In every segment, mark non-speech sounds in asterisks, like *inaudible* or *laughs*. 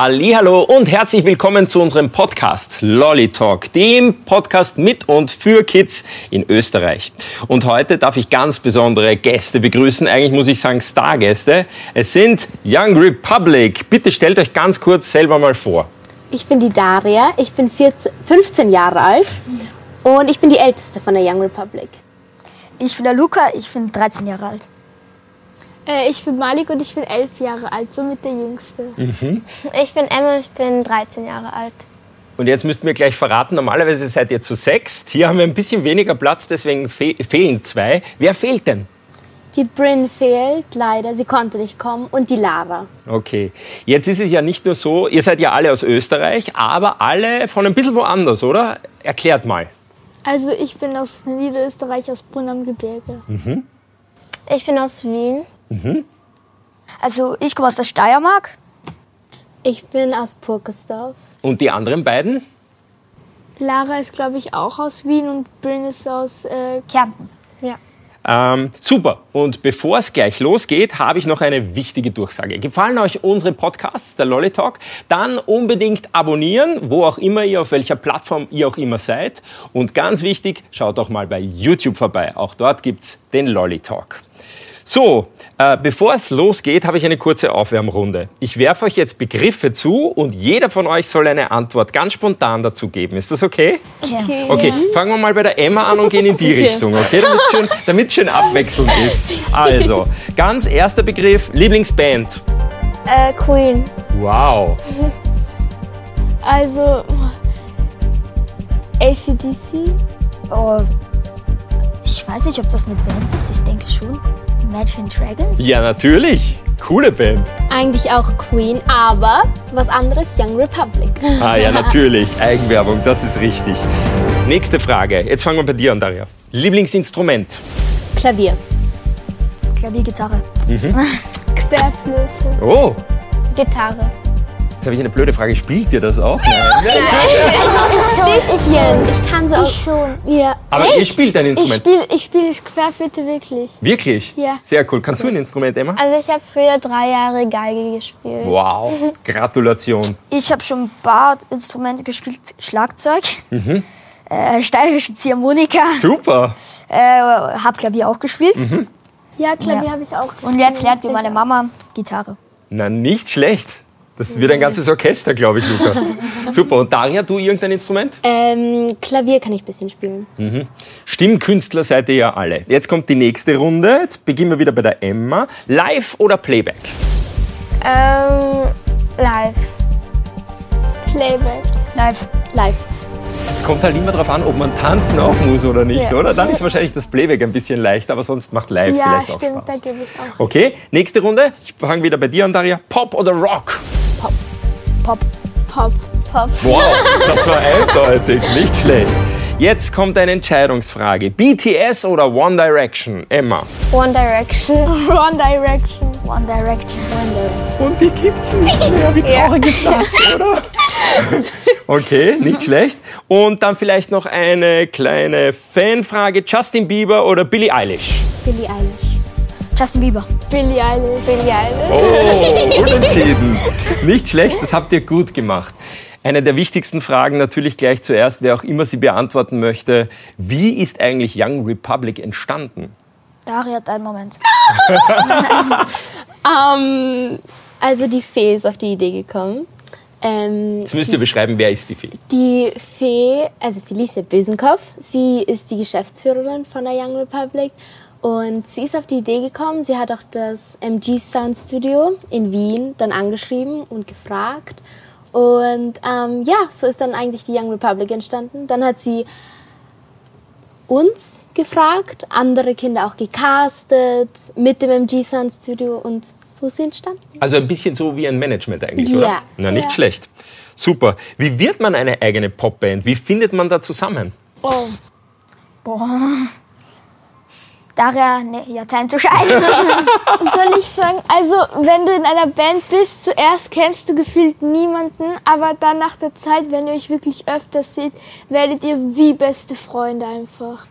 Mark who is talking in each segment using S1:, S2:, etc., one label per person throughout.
S1: Hallo und herzlich willkommen zu unserem Podcast Lolly Talk, dem Podcast mit und für Kids in Österreich. Und heute darf ich ganz besondere Gäste begrüßen. Eigentlich muss ich sagen Stargäste. Es sind Young Republic. Bitte stellt euch ganz kurz selber mal vor.
S2: Ich bin die Daria, ich bin 14, 15 Jahre alt und ich bin die älteste von der Young Republic.
S3: Ich bin der Luca, ich bin 13 Jahre alt.
S4: Äh, ich bin Malik und ich bin elf Jahre alt, somit der Jüngste.
S5: Ich bin Emma, ich bin 13 Jahre alt.
S1: Und jetzt müsst ihr mir gleich verraten, normalerweise seid ihr zu sechst. Hier haben wir ein bisschen weniger Platz, deswegen fe fehlen zwei. Wer fehlt denn?
S2: Die Bryn fehlt leider, sie konnte nicht kommen und die Lara.
S1: Okay, jetzt ist es ja nicht nur so, ihr seid ja alle aus Österreich, aber alle von ein bisschen woanders, oder? Erklärt mal.
S4: Also ich bin aus Niederösterreich, aus Brunn am Gebirge.
S5: Ich bin aus Wien.
S3: Also ich komme aus der Steiermark.
S2: Ich bin aus Purkesdorf.
S1: Und die anderen beiden?
S4: Lara ist, glaube ich, auch aus Wien und Bryn ist aus äh,
S3: Kärnten.
S4: ja.
S1: Ähm, super. Und bevor es gleich losgeht, habe ich noch eine wichtige Durchsage. Gefallen euch unsere Podcasts, der Lolly Talk? Dann unbedingt abonnieren, wo auch immer ihr, auf welcher Plattform ihr auch immer seid. Und ganz wichtig, schaut auch mal bei YouTube vorbei. Auch dort gibt's den Lolly Talk. So, äh, bevor es losgeht, habe ich eine kurze Aufwärmrunde. Ich werfe euch jetzt Begriffe zu und jeder von euch soll eine Antwort ganz spontan dazu geben. Ist das okay?
S3: Okay.
S1: Okay, fangen wir mal bei der Emma an und gehen in die Richtung, okay? Damit es schön, damit's schön abwechselnd ist. Also, ganz erster Begriff, Lieblingsband.
S5: Äh, Queen.
S1: Wow.
S4: Also ACDC,
S3: Oh, ich weiß nicht, ob das eine Band ist. Ich denke schon. Imagine Dragons?
S1: Ja, natürlich. Coole Band.
S2: Eigentlich auch Queen, aber was anderes Young Republic.
S1: Ah ja, *laughs* natürlich. Eigenwerbung, das ist richtig. Nächste Frage. Jetzt fangen wir bei dir an, Daria. Lieblingsinstrument.
S2: Klavier.
S3: Klavier, Gitarre. *laughs*
S4: Querflöte,
S1: Oh,
S5: Gitarre.
S1: Jetzt habe ich eine blöde Frage. Spielt ihr das auch? Nein.
S2: Bisschen. Ich kann so auch.
S4: schon.
S2: Ja.
S1: Aber ihr spielt ein
S4: Ich
S1: Instrument.
S4: spiele ich spiel Querflöte wirklich.
S1: Wirklich?
S4: Ja.
S1: Sehr cool. Kannst du ein Instrument, Emma?
S5: Also ich habe früher drei Jahre Geige gespielt.
S1: Wow. Gratulation.
S3: Ich habe schon ein paar Instrumente gespielt. Schlagzeug. Äh, steirische Ziehharmonika.
S1: Super.
S3: Äh, hab Klavier auch gespielt.
S4: Ja, Klavier
S3: Ja.
S4: habe ich auch
S3: Und jetzt lernt mir meine Mama Gitarre.
S1: Na, nicht schlecht. Das wird ein ganzes Orchester, glaube ich, Luca. *laughs* Super. Und Daria, du irgendein Instrument?
S2: Ähm, Klavier kann ich ein bisschen spielen.
S1: Stimmkünstler seid ihr ja alle. Jetzt kommt die nächste Runde. Jetzt beginnen wir wieder bei der Emma. Live oder Playback?
S5: Ähm, live.
S4: Playback.
S3: Live.
S2: Live.
S1: Es kommt halt immer darauf an, ob man tanzen auch muss oder nicht,
S4: Ja.
S1: oder? Dann ist wahrscheinlich das Playback ein bisschen leichter, aber sonst macht Live
S4: Ja,
S1: vielleicht auch
S4: stimmt, da
S1: Spaß.
S4: gebe ich auch.
S1: Okay, nächste Runde. Ich fange wieder bei dir an, Daria. Pop oder Rock?
S3: Pop.
S4: Pop.
S5: Pop.
S1: Wow, *laughs* das war eindeutig, nicht schlecht. Jetzt kommt eine Entscheidungsfrage. BTS oder One Direction? Emma. *laughs*
S5: One Direction.
S4: One Direction.
S3: One Direction.
S1: Und die gibt's nicht mehr. Wie *laughs* traurig ist das, oder? Okay, nicht schlecht. Und dann vielleicht noch eine kleine Fanfrage. Justin Bieber oder Billie Eilish?
S2: Billie Eilish.
S3: Justin Bieber.
S4: Billie Eilish.
S5: Billie Eilish.
S1: Oh, unentschieden. Nicht schlecht, das habt ihr gut gemacht. Eine der wichtigsten Fragen natürlich gleich zuerst, wer auch immer sie beantworten möchte. Wie ist eigentlich Young Republic entstanden?
S3: Daria, dein Moment. *laughs*
S2: Ähm, also die Fee ist auf die Idee gekommen. Ähm,
S1: Jetzt müsst ihr beschreiben, wer ist die Fee?
S2: Die Fee, also Felicia Bösenkopf, sie ist die Geschäftsführerin von der Young Republic und sie ist auf die Idee gekommen, sie hat auch das MG Sound Studio in Wien dann angeschrieben und gefragt und ähm, ja, so ist dann eigentlich die Young Republic entstanden. Dann hat sie uns gefragt, andere Kinder auch gecastet mit dem MG Sound Studio und so ist sie entstanden.
S1: Also ein bisschen so wie ein Management eigentlich,
S2: Ja.
S1: oder? Na, nicht
S4: Ja.
S1: schlecht. Super. Wie wird man eine eigene Popband? Wie findet man da zusammen?
S4: Oh.
S3: Boah. Daria, ne, ja, time to shine.
S4: Soll ich sagen, also wenn du in einer Band bist, zuerst kennst du gefühlt niemanden, aber dann nach der Zeit, wenn ihr euch wirklich öfters seht, werdet ihr wie beste Freunde einfach.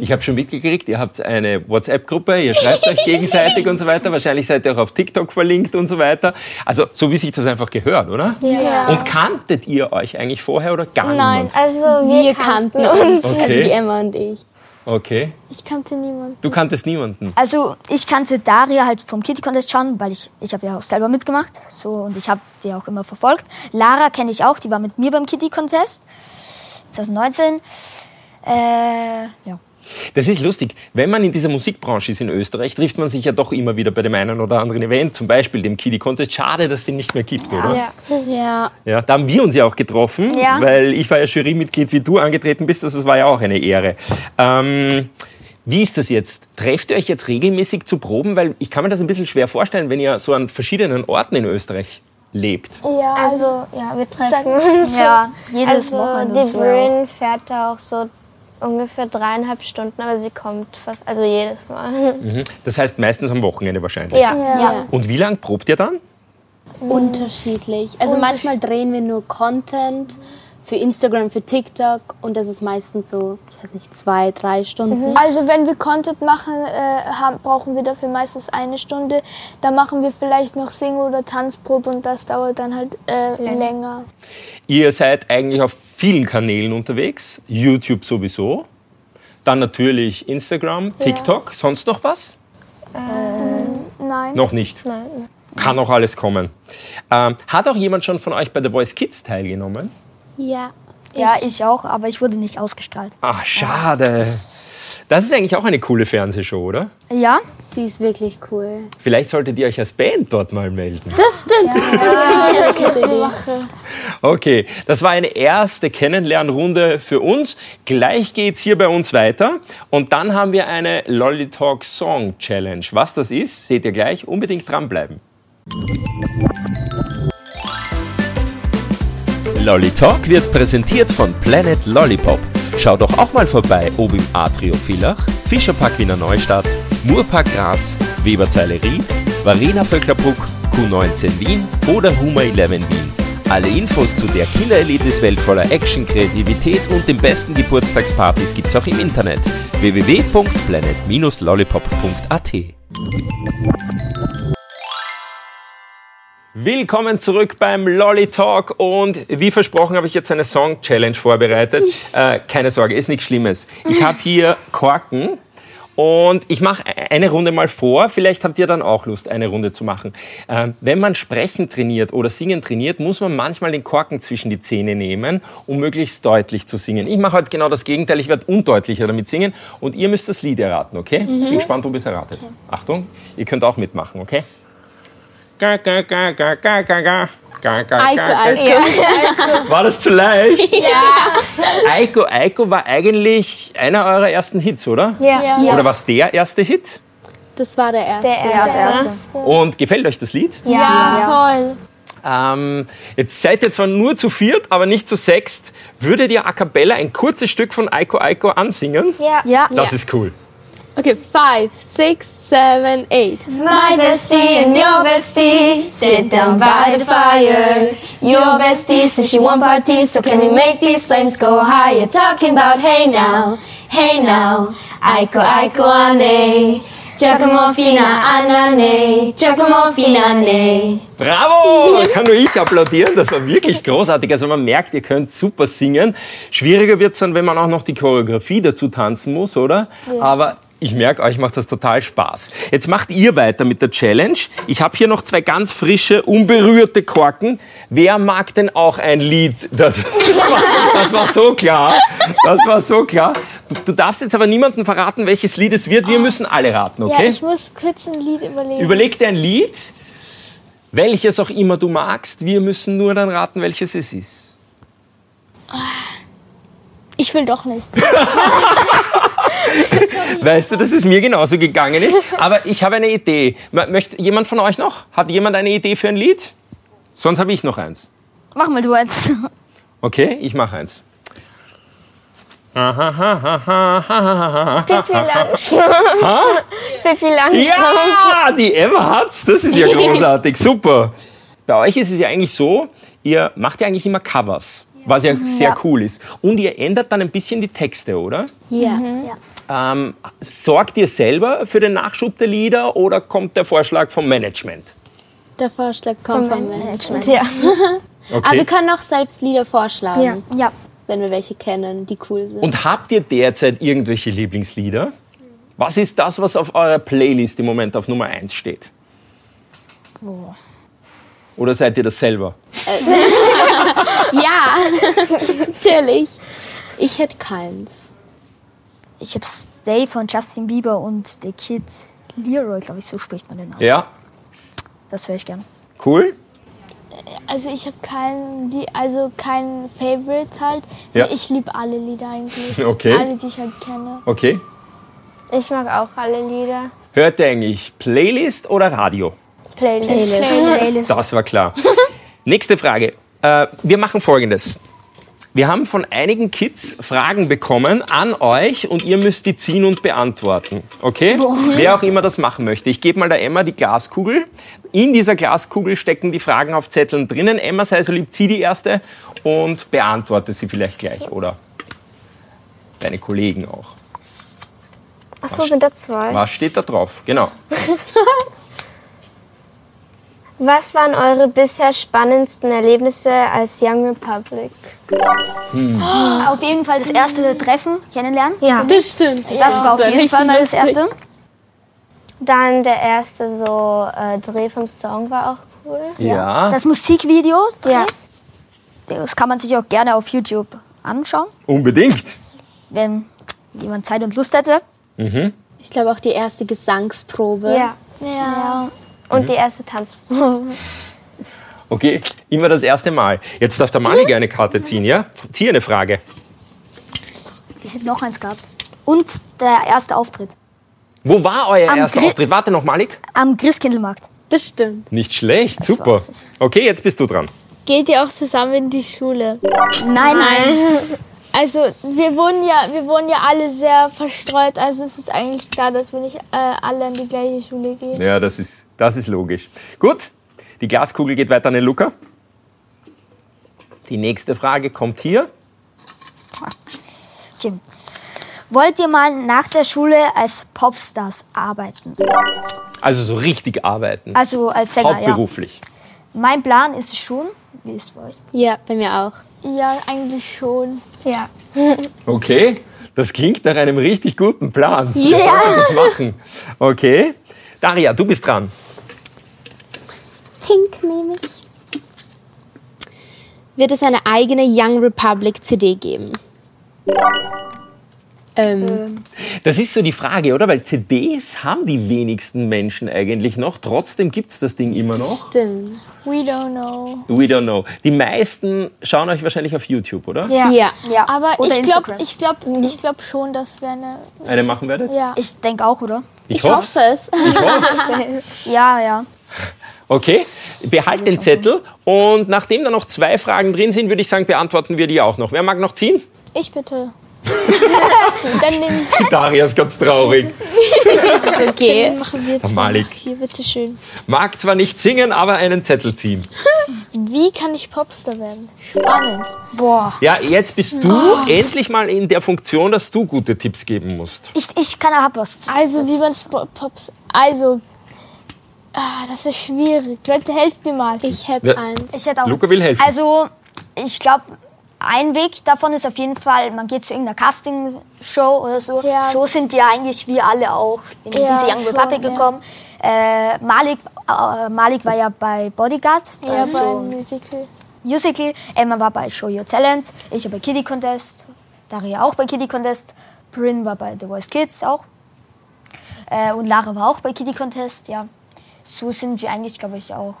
S1: Ich habe schon mitgekriegt, ihr habt eine WhatsApp-Gruppe, ihr schreibt euch gegenseitig und so weiter. Wahrscheinlich seid ihr auch auf TikTok verlinkt und so weiter. Also so wie sich das einfach gehört, oder?
S5: Ja.
S1: Und kanntet ihr euch eigentlich vorher oder gar
S5: Nein,
S1: niemand?
S5: also wir,
S2: Wir
S5: kannten
S2: kannten uns,
S1: Okay.
S2: also die Emma und ich.
S1: Okay.
S4: Ich kannte niemanden.
S1: Du kanntest niemanden.
S3: Also ich kannte Daria halt vom Kitty Contest schon, weil ich, ich habe ja auch selber mitgemacht. So, und ich habe die auch immer verfolgt. Lara kenne ich auch, die war mit mir beim Kitty Contest 2019. Äh, ja.
S1: Das ist lustig. Wenn man in dieser Musikbranche ist in Österreich, trifft man sich ja doch immer wieder bei dem einen oder anderen Event, zum Beispiel dem Kiddie Contest. Schade, dass es den nicht mehr gibt, oder?
S5: Ja.
S2: Ja,
S1: Ja, da haben wir uns ja auch getroffen,
S3: Ja.
S1: weil ich war ja Jurymitglied, wie du angetreten bist. Das war ja auch eine Ehre. Ähm, wie ist das jetzt? Trefft ihr euch jetzt regelmäßig zu Proben? Weil ich kann mir das ein bisschen schwer vorstellen, wenn ihr so an verschiedenen Orten in Österreich lebt.
S4: Ja,
S5: Also, ja, wir treffen uns.
S3: Ja, jedes
S5: also,
S3: Wochenende
S5: die Bryn fährt da auch so ungefähr dreieinhalb Stunden, aber sie kommt fast, also jedes Mal. *laughs*
S1: Mhm. Das heißt meistens am Wochenende wahrscheinlich.
S5: Ja.
S3: Ja.
S1: Und wie lange probt ihr dann?
S2: unterschiedlich. Also manchmal drehen wir nur Content für Instagram, für TikTok und das ist meistens so, ich weiß nicht, zwei, drei Stunden.
S4: Also wenn wir Content machen, äh, haben, brauchen wir dafür meistens eine Stunde. Dann machen wir vielleicht noch Sing- oder Tanzprobe und das dauert dann halt äh, länger.
S1: Ihr seid eigentlich auf vielen Kanälen unterwegs. YouTube sowieso. Dann natürlich Instagram, TikTok. Sonst noch was?
S4: Nein.
S1: Noch nicht.
S5: Nein.
S1: Kann auch alles kommen. Ähm, hat auch jemand schon von euch bei The Voice Kids teilgenommen?
S2: Ja.
S3: ja, ich auch, aber ich wurde nicht ausgestrahlt.
S1: Ach, schade. Das ist eigentlich auch eine coole Fernsehshow, oder?
S3: Ja,
S2: Sie ist wirklich cool.
S1: Vielleicht solltet ihr euch als Band dort mal melden.
S2: Das stimmt. Das ist eine gute Idee.
S1: Okay, das war eine erste Kennenlernrunde für uns. Gleich geht's hier bei uns weiter. Und dann haben wir eine Lolly Talk Song Challenge. Was das ist, seht ihr gleich. Unbedingt dranbleiben. Lolly Talk wird präsentiert von Planet Lollipop. Schau doch auch mal vorbei, ob im Atrio Villach, Fischerpark Wiener Neustadt, Murpark Graz, Weberzeile Ried, Varena Vöcklerbruck, Q19 Wien oder Huma 11 Wien. Alle Infos zu der Kindererlebniswelt voller Action, Kreativität und den besten Geburtstagspartys gibt's auch im Internet www.planet-lollipop.at. Willkommen zurück beim Lolly Talk und wie versprochen habe ich jetzt eine Song Challenge vorbereitet. *laughs* Äh, keine Sorge, ist nichts Schlimmes. Ich habe hier Korken und ich mache eine Runde mal vor. Vielleicht habt ihr dann auch Lust, eine Runde zu machen. Ähm, wenn man Sprechen trainiert oder Singen trainiert, muss man manchmal den Korken zwischen die Zähne nehmen, um möglichst deutlich zu singen. Ich mache heute genau das Gegenteil. Ich werde undeutlicher damit singen und ihr müsst das Lied erraten, okay? Bin gespannt, ob ihr es erratet. Achtung, ihr könnt auch mitmachen, okay? Ga, ga, ga, ga, ga, ga, ga. Ga, ga,
S2: Eiko. Eiko. *laughs*
S1: War das zu leicht? *laughs* Ja. Eiko, Eiko war eigentlich einer eurer ersten Hits, oder?
S5: Ja.
S1: Oder was der erste Hit?
S2: Das war der erste.
S5: Der
S3: ja, das
S5: erste.
S3: erste.
S1: Und gefällt euch das Lied?
S5: Ja.
S4: Voll.
S1: Ähm, jetzt seid ihr zwar nur zu viert, aber nicht zu sechst. Würdet ihr a cappella ein kurzes Stück von Eiko Eiko ansingen?
S5: Ja.
S3: Ja,
S1: Das ist cool.
S2: Okay, five, six, seven, eight.
S5: My bestie and your bestie sit down by the fire. Your bestie says she want parties, so can we make these flames go higher? Talking about hey now, hey now, Aiko Aiko ane. Giacomo fina anane, Giacomo fina ne.
S1: Bravo! Kann nur ich applaudieren. Das war wirklich großartig. Also man merkt, ihr könnt super singen. Schwieriger wird's dann, wenn man auch noch die Choreografie dazu tanzen muss, oder? Aber ich merke, euch macht das total Spaß. Jetzt macht ihr weiter mit der Challenge. Ich habe hier noch zwei ganz frische, unberührte Korken. Wer mag denn auch ein Lied? Das, *laughs* das war so klar. Das war so klar. Du, du darfst jetzt aber niemandem verraten, welches Lied es wird. Wir müssen alle raten,
S4: Ja,
S1: okay?
S4: ich muss kurz ein Lied überlegen.
S1: Überleg dir ein Lied, welches auch immer du magst. Wir müssen nur dann raten, welches es ist.
S4: ich will doch nicht. *laughs*
S1: Weißt du, dass es mir genauso gegangen ist? *laughs* Aber ich habe eine Idee. Möchte jemand von euch noch? Hat jemand eine Idee für ein Lied? Sonst habe ich noch eins.
S3: mach mal du eins.
S1: Okay, ich mache eins.
S5: Pippi Langstrumpf. *laughs* Pippi Langstrumpf.
S1: Ja, die Emma hat's. Das ist ja *laughs* großartig. Super. Bei euch ist es ja eigentlich so, ihr macht ja eigentlich immer Covers, was ja sehr cool ist. Und ihr ändert dann ein bisschen die Texte, oder?
S2: Ja.
S1: Ähm, sorgt ihr selber für den Nachschub der Lieder oder kommt der Vorschlag vom Management?
S2: Der Vorschlag kommt vom Management.
S5: Ja. *laughs*
S2: Aber wir können auch selbst Lieder vorschlagen,
S5: Ja.
S3: Ja.
S2: wenn wir welche kennen, die cool sind.
S1: Und habt ihr derzeit irgendwelche Lieblingslieder? Was ist das, was auf eurer Playlist im Moment auf Nummer 1 steht? Oder seid ihr das selber? *laughs*
S2: ja, natürlich. Ich hätte keins.
S3: Ich habe Stay von Justin Bieber und The Kid Leroy, glaube ich, so spricht man den aus.
S1: Ja,
S3: Das höre ich gern.
S1: cool.
S4: Also ich habe kein, Lie- also kein Favorite halt.
S1: Ja.
S4: Ich liebe alle Lieder eigentlich. *laughs*
S1: Okay.
S4: Alle, die ich halt kenne.
S1: Okay.
S5: Ich mag auch alle Lieder.
S1: Hört ihr eigentlich Playlist oder Radio?
S5: Playlist.
S3: Playlist.
S1: Das war klar. *laughs* Nächste Frage. Äh, wir machen folgendes. Wir haben von einigen Kids Fragen bekommen an euch und ihr müsst die ziehen und beantworten. Okay? Wer auch immer das machen möchte. Ich gebe mal der Emma die Glaskugel. In dieser Glaskugel stecken die Fragen auf Zetteln drinnen. Emma, sei so lieb, zieh die erste und beantworte sie vielleicht gleich. Oder deine Kollegen auch.
S5: Ach so, sind da zwei.
S1: Was steht da drauf? Genau. *laughs*
S5: Was waren eure bisher spannendsten Erlebnisse als Young Republic?
S3: Auf jeden Fall das erste Treffen kennenlernen.
S5: Ja.
S2: Das stimmt.
S3: Das war auf jeden Fall mal das erste.
S5: Dann der erste so äh, Dreh vom Song war auch cool.
S1: Ja,
S3: Das Musikvideo,
S5: Ja.
S3: das kann man sich auch gerne auf YouTube anschauen,
S1: unbedingt.
S3: wenn jemand Zeit und Lust hätte.
S2: Ich glaube auch die erste Gesangsprobe.
S5: Ja.
S4: Ja.
S5: Und die erste Tanzprobe.
S1: Okay, immer das erste Mal. Jetzt darf der Mali eine Karte ziehen, ja? Zieh eine Frage.
S3: Ich hätte noch eins gehabt. Und der erste Auftritt
S1: Wo war euer
S3: Am
S1: erster
S3: Gri-
S1: Auftritt? Warte noch, Malik.
S3: am Christkindlmarkt.
S2: Das stimmt.
S1: Nicht schlecht, super. Okay, jetzt bist du dran.
S4: Geht ihr auch zusammen in die Schule?
S3: Nein, nein.
S4: Also wir wohnen ja, wir wohnen ja alle sehr verstreut. Also es ist eigentlich klar, dass wir nicht äh, alle an die gleiche Schule gehen.
S1: Ja, das ist, das ist logisch. Gut, die Glaskugel geht weiter an den Luca. Die nächste Frage kommt hier.
S3: Okay. Wollt ihr mal nach der Schule als Popstars arbeiten?
S1: Also so richtig arbeiten.
S3: Also als Sänger, ja.
S1: Hauptberuflich.
S3: Mein Plan ist es schon. Wie ist es bei euch?
S2: Ja, bei mir auch.
S4: Ja, eigentlich schon.
S5: Ja. *laughs*
S1: Okay, das klingt nach einem richtig guten Plan. Wir sollten das machen. Okay. Daria, du bist dran.
S2: Pink nehme ich. Wird es eine eigene Young Republic CD geben? Ähm,
S1: Das ist so die Frage, oder? Weil CDs haben die wenigsten Menschen eigentlich noch. Trotzdem gibt es das Ding immer noch.
S2: stimmt.
S4: We don't know.
S1: We don't know. Die meisten schauen euch wahrscheinlich auf YouTube, oder?
S2: Ja.
S3: Ja.
S4: Aber
S3: Oder
S4: ich glaube ich glaub, ich glaub schon, dass wir eine.
S1: Eine machen werdet?
S4: Ja.
S3: Ich denke auch, oder?
S1: Ich,
S2: Ich hoffe es.
S1: Ich *laughs* hoffe.
S3: Ja, ja.
S1: Okay, behalt den Zettel und nachdem da noch zwei Fragen drin sind, würde ich sagen, beantworten wir die auch noch. Wer mag noch ziehen?
S4: Ich bitte. *laughs* Dann nehmen,
S1: Daria ist ganz traurig. *laughs*
S2: Okay.
S4: dann machen wir jetzt
S1: Malik.
S4: mal hier, bitteschön.
S1: Mag zwar nicht singen, aber einen Zettel ziehen. *laughs*
S4: Wie kann ich Popstar werden? Spannend.
S5: Boah.
S1: Ja, jetzt bist du endlich mal in der Funktion, dass du gute Tipps geben musst.
S3: Ich, ich kann hab was.
S4: Also, wie man Pops. Also. Ah, das ist schwierig. Leute, helft mir mal.
S2: Ich hätte
S1: Ja.
S2: eins.
S3: Ich hätte auch.
S1: Luca will helfen.
S3: Also, ich glaube, ein Weg davon ist auf jeden Fall, man geht zu irgendeiner Castingshow oder so.
S4: Ja.
S3: So sind ja eigentlich wir alle auch in
S4: Ja,
S3: diese Young
S4: schon,
S3: Republic
S4: ja.
S3: gekommen. Äh, Malik, äh, Malik war ja bei Bodyguard,
S4: Ja,
S3: also
S4: beim Musical.
S3: Musical. Emma war bei Show Your Talent. Ich war bei Kiddie Contest. Daria auch bei Kiddie Contest. Bryn war bei The Voice Kids auch. Äh, und Lara war auch bei Kiddie Contest, ja. So sind wir eigentlich, glaube ich, auch.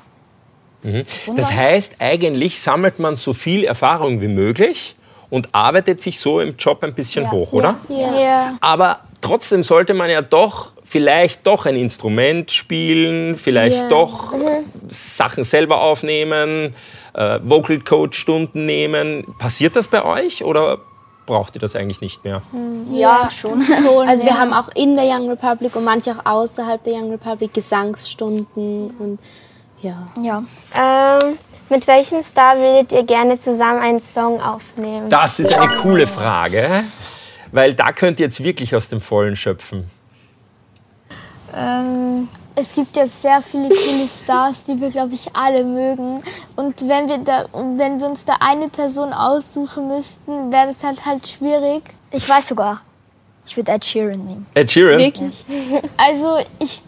S1: Das heißt, eigentlich sammelt man so viel Erfahrung wie möglich und arbeitet sich so im Job ein bisschen
S3: Ja.
S1: hoch, oder?
S4: Ja.
S1: Aber trotzdem sollte man ja doch vielleicht doch ein Instrument spielen, vielleicht
S2: Ja.
S1: doch äh, Sachen selber aufnehmen, äh, Vocal Coach Stunden nehmen. Passiert das bei euch oder braucht ihr das eigentlich nicht mehr?
S3: Ja, *laughs* schon.
S2: Also wir haben auch in der Young Republic und manche auch außerhalb der Young Republic Gesangsstunden und ja.
S3: Ja.
S5: Ähm, mit welchem Star würdet ihr gerne zusammen einen Song aufnehmen?
S1: Das ist eine coole Frage, weil da könnt ihr jetzt wirklich aus dem Vollen schöpfen.
S4: Ähm, es gibt ja sehr viele coole Stars, die wir, glaube ich, alle mögen. Und wenn wir, da, wenn wir uns da eine Person aussuchen müssten, wäre das halt halt schwierig.
S3: Ich weiß sogar. Ich würde Ed Sheeran nehmen.
S1: Ed Sheeran?
S2: Wirklich?
S4: Also ich,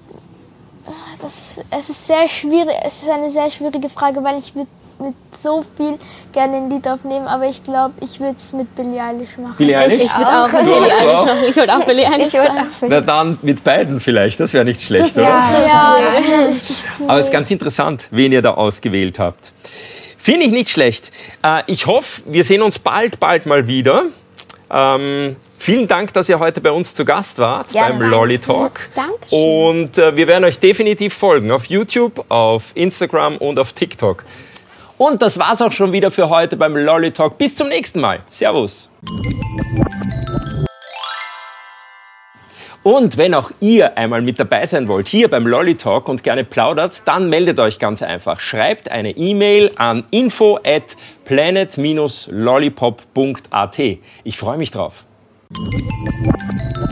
S4: das ist, es ist sehr schwierig. Es ist eine sehr schwierige Frage, weil ich würde mit so viel gerne ein Lied aufnehmen, aber ich glaube, ich würde es mit Billie Eilish machen.
S1: Billie Eilish?
S2: Ich würde auch Billie Eilish machen. Ich würde auch Billie Eilish
S5: Ich auch
S1: Na dann mit beiden vielleicht, das wäre nicht schlecht, oder?
S4: Ja, das wäre richtig cool.
S1: Aber es ist ganz interessant, wen ihr da ausgewählt habt. Finde ich nicht schlecht. Äh, ich hoffe, wir sehen uns bald, bald mal wieder. Vielen Dank, dass ihr heute bei uns zu Gast wart
S3: Gerne.
S1: beim Lolly Talk.
S2: Dankeschön.
S1: Und äh, wir werden euch definitiv folgen auf YouTube, auf Instagram und auf TikTok. Und das war's auch schon wieder für heute beim Lolly Talk. Bis zum nächsten Mal. Servus. Und wenn auch ihr einmal mit dabei sein wollt, hier beim Lolly Talk und gerne plaudert, dann meldet euch ganz einfach. Schreibt eine E-Mail an info at planet-lollipop.at. Ich freue mich drauf. Thank you.